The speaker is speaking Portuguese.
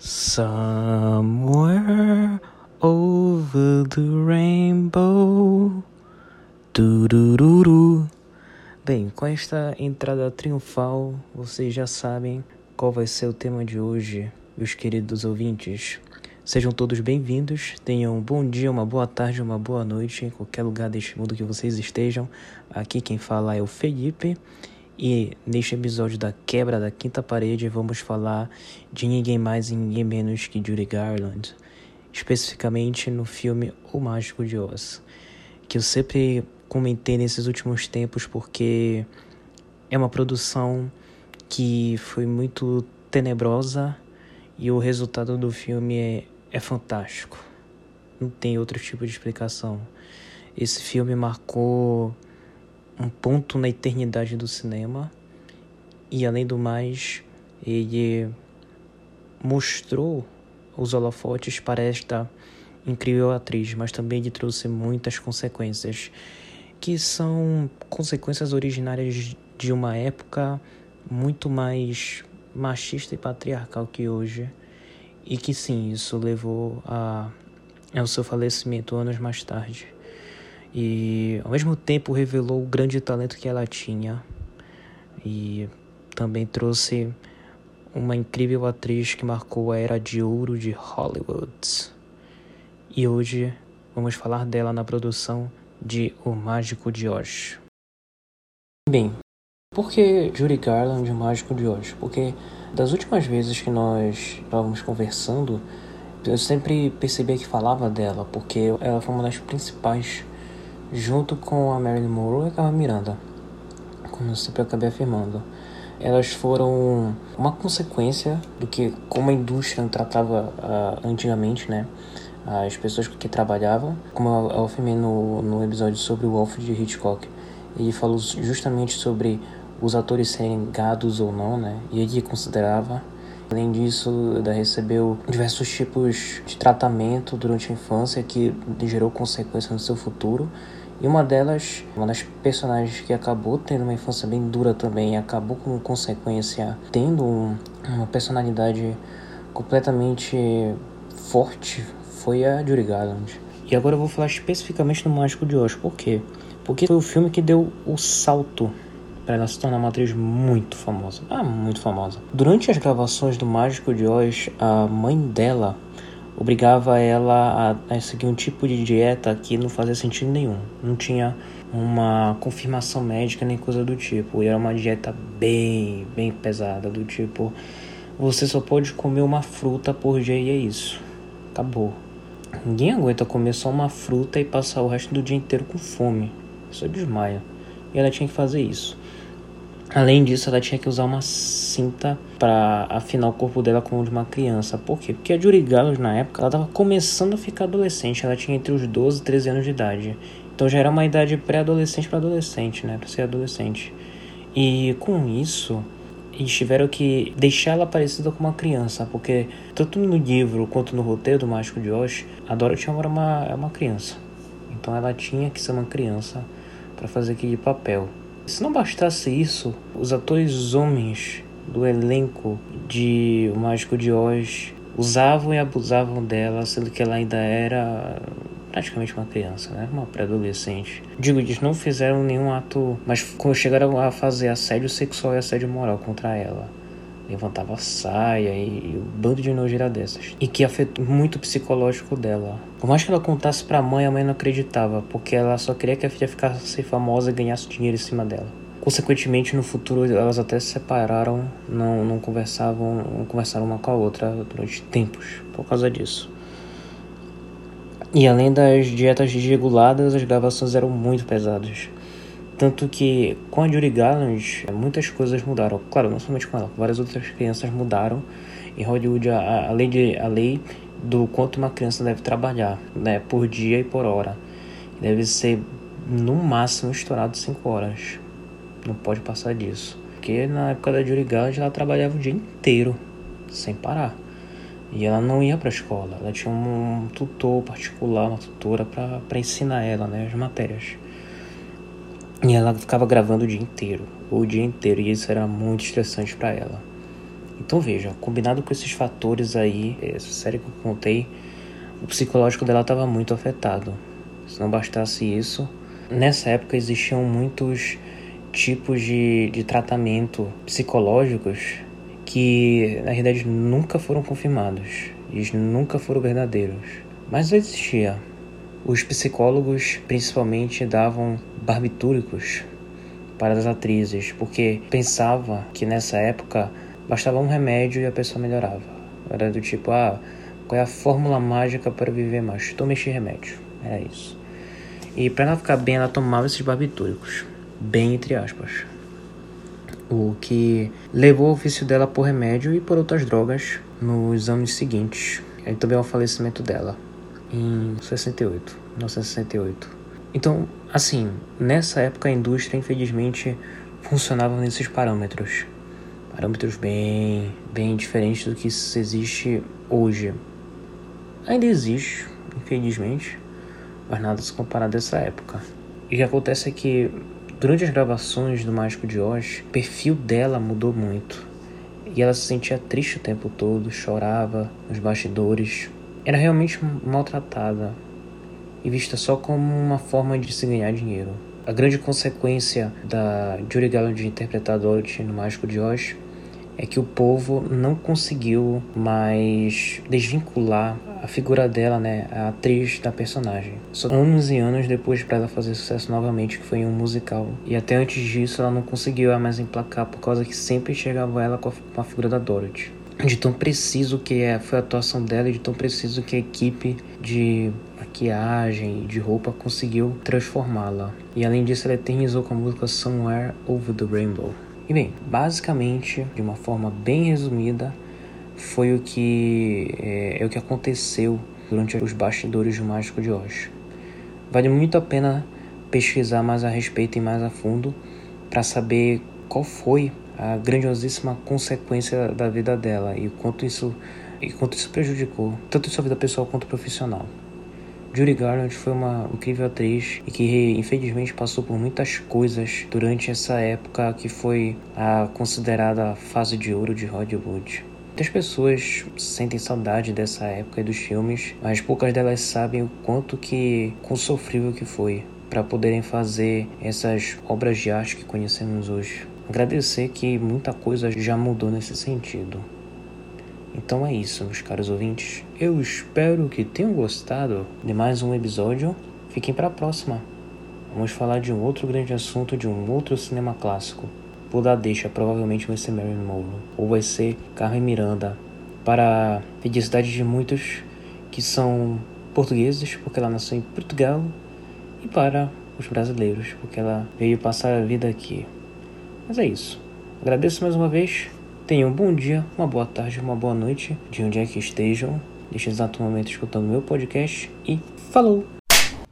Somewhere over the rainbow. Turururu. Bem, com esta entrada triunfal, vocês já sabem qual vai ser o tema de hoje, meus queridos ouvintes. Sejam todos bem-vindos, tenham um bom dia, uma boa tarde, uma boa noite em qualquer lugar deste mundo que vocês estejam. Aqui quem fala é o Felipe e neste episódio da quebra da quinta parede vamos falar de ninguém mais e ninguém menos que Judy Garland, especificamente no filme O Mágico de Oz, que eu sempre comentei nesses últimos tempos porque é uma produção que foi muito tenebrosa e o resultado do filme é, é fantástico. Não tem outro tipo de explicação. Esse filme marcou um ponto na eternidade do cinema. E além do mais ele mostrou os holofotes para esta incrível atriz, mas também lhe trouxe muitas consequências que são consequências originárias de uma época muito mais machista e patriarcal que hoje. E que sim, isso levou a ao seu falecimento anos mais tarde e ao mesmo tempo revelou o grande talento que ela tinha e também trouxe uma incrível atriz que marcou a era de ouro de Hollywood. E hoje vamos falar dela na produção de O Mágico de Oz. Bem, por que Judy Garland, O Mágico de Oz? Porque das últimas vezes que nós estávamos conversando, eu sempre percebia que falava dela, porque ela foi uma das principais junto com a Marilyn Monroe e a Miranda, como eu sempre acabei afirmando. Elas foram uma consequência do que como a indústria tratava uh, antigamente, né? As pessoas que trabalhavam, como eu afirmei no, no episódio sobre o de Hitchcock, ele falou justamente sobre os atores serem gados ou não, né? E ele considerava Além disso, ela recebeu diversos tipos de tratamento durante a infância que gerou consequências no seu futuro. E uma delas, uma das personagens que acabou tendo uma infância bem dura também, acabou como consequência tendo um, uma personalidade completamente forte, foi a Judy Garland. E agora eu vou falar especificamente do Mágico de Oz. Por quê? Porque foi o filme que deu o salto ela se tornar uma atriz muito famosa. Ah, muito famosa. Durante as gravações do Mágico de Oz, a mãe dela obrigava ela a, a, seguir um tipo de dieta que não fazia sentido nenhum. Não tinha uma confirmação médica nem coisa do tipo. E era uma dieta bem, bem pesada, do tipo, você só pode comer uma fruta por dia e é isso. Acabou. Ninguém aguenta comer só uma fruta e passar o resto do dia inteiro com fome. Isso desmaia. E ela tinha que fazer isso. Além disso, ela tinha que usar uma cinta para afinar o corpo dela como de uma criança. Por quê? Porque a Judy Garland, na época, ela estava começando a ficar adolescente. Ela tinha entre os 12 e 13 anos de idade. Então já era uma idade pré-adolescente para adolescente, né? Para ser adolescente. E com isso, eles tiveram que deixar ela parecida com uma criança. Porque tanto no livro quanto no roteiro do Mágico de Oz, a Dorothy era uma, é uma criança. Então ela tinha que ser uma criança para fazer aquele papel. Se não bastasse isso, os atores homens do elenco de O Mágico de Oz usavam e abusavam dela, sendo que ela ainda era praticamente uma criança, né? Uma pré-adolescente. Digo, eles não fizeram nenhum ato, mas chegaram a fazer assédio sexual e assédio moral contra ela levantava a saia e, e um bando de nojeira dessas. E que afetou muito o psicológico dela. Por mais que ela contasse pra mãe, a mãe não acreditava, porque ela só queria que a filha ficasse famosa e ganhasse dinheiro em cima dela. Consequentemente, no futuro, elas até se separaram, não, não conversavam, não conversaram uma com a outra durante tempos, por causa disso. E além das dietas desreguladas, as gravações eram muito pesadas. Tanto que com a Judy Garland muitas coisas mudaram. Claro, não somente com ela, várias outras crianças mudaram. Em Hollywood, a, a, lei, de, a lei do quanto uma criança deve trabalhar, né, por dia e por hora, deve ser no máximo estourado 5 horas. Não pode passar disso. Porque na época da Judy Garland ela trabalhava o dia inteiro, sem parar. E ela não ia para a escola, ela tinha um tutor particular, uma tutora para ensinar ela né, as matérias. E ela ficava gravando o dia inteiro, o dia inteiro, e isso era muito estressante para ela. Então veja, combinado com esses fatores aí, essa série que eu contei, o psicológico dela estava muito afetado. Se não bastasse isso, nessa época existiam muitos tipos de, de tratamento psicológicos que na realidade nunca foram confirmados, eles nunca foram verdadeiros. Mas existia. Os psicólogos principalmente davam barbitúricos para as atrizes, porque pensava que nessa época bastava um remédio e a pessoa melhorava. Era do tipo, ah, qual é a fórmula mágica para viver mais? Tome este remédio. Era isso. E para ela ficar bem, ela tomava esses barbitúricos. Bem entre aspas. O que levou o vício dela por remédio e por outras drogas nos anos seguintes. E também ao falecimento dela em 68, 1968. Então, assim, nessa época a indústria, infelizmente, funcionava nesses parâmetros. Parâmetros bem, bem diferentes do que existe hoje. Ainda existe, infelizmente, mas nada se comparar dessa época. E o que acontece é que, durante as gravações do Mágico de Oz, o perfil dela mudou muito. E ela se sentia triste o tempo todo, chorava nos bastidores, era realmente maltratada e vista só como uma forma de se ganhar dinheiro. A grande consequência da Judy Garland interpretar Dorothy no Mágico de Oz é que o povo não conseguiu mais desvincular a figura dela, né, a atriz da personagem. Só anos e anos depois para ela fazer sucesso novamente, que foi em um musical. E até antes disso ela não conseguiu mais emplacar por causa que sempre chegava ela com a, com a figura da Dorothy de tão preciso que é, foi a atuação dela e de tão preciso que a equipe de maquiagem e de roupa conseguiu transformá-la. E além disso, ela eternizou com a música Somewhere Over the Rainbow. E bem, basicamente, de uma forma bem resumida, foi o que é, é o que aconteceu durante os bastidores do Mágico de Oz. Vale muito a pena pesquisar mais a respeito e mais a fundo para saber qual foi a grandiosíssima consequência da vida dela e quanto isso e quanto isso prejudicou tanto sua vida pessoal quanto profissional. Judy Garland foi uma incrível atriz e que infelizmente passou por muitas coisas durante essa época que foi a considerada fase de ouro de Hollywood. Muitas pessoas sentem saudade dessa época e dos filmes, mas poucas delas sabem o quanto que quão sofrível que foi para poderem fazer essas obras de arte que conhecemos hoje agradecer que muita coisa já mudou nesse sentido. Então é isso, meus caros ouvintes. Eu espero que tenham gostado de mais um episódio. Fiquem para a próxima. Vamos falar de um outro grande assunto de um outro cinema clássico. Por dar deixa, provavelmente vai ser Marilyn Monroe ou vai ser Carmen Miranda. Para a felicidade de muitos que são portugueses, porque ela nasceu em Portugal, e para os brasileiros, porque ela veio passar a vida aqui. Mas é isso. Agradeço mais uma vez. Tenham um bom dia, uma boa tarde, uma boa noite, de onde é que estejam, neste exato momento escutando meu podcast. E falou!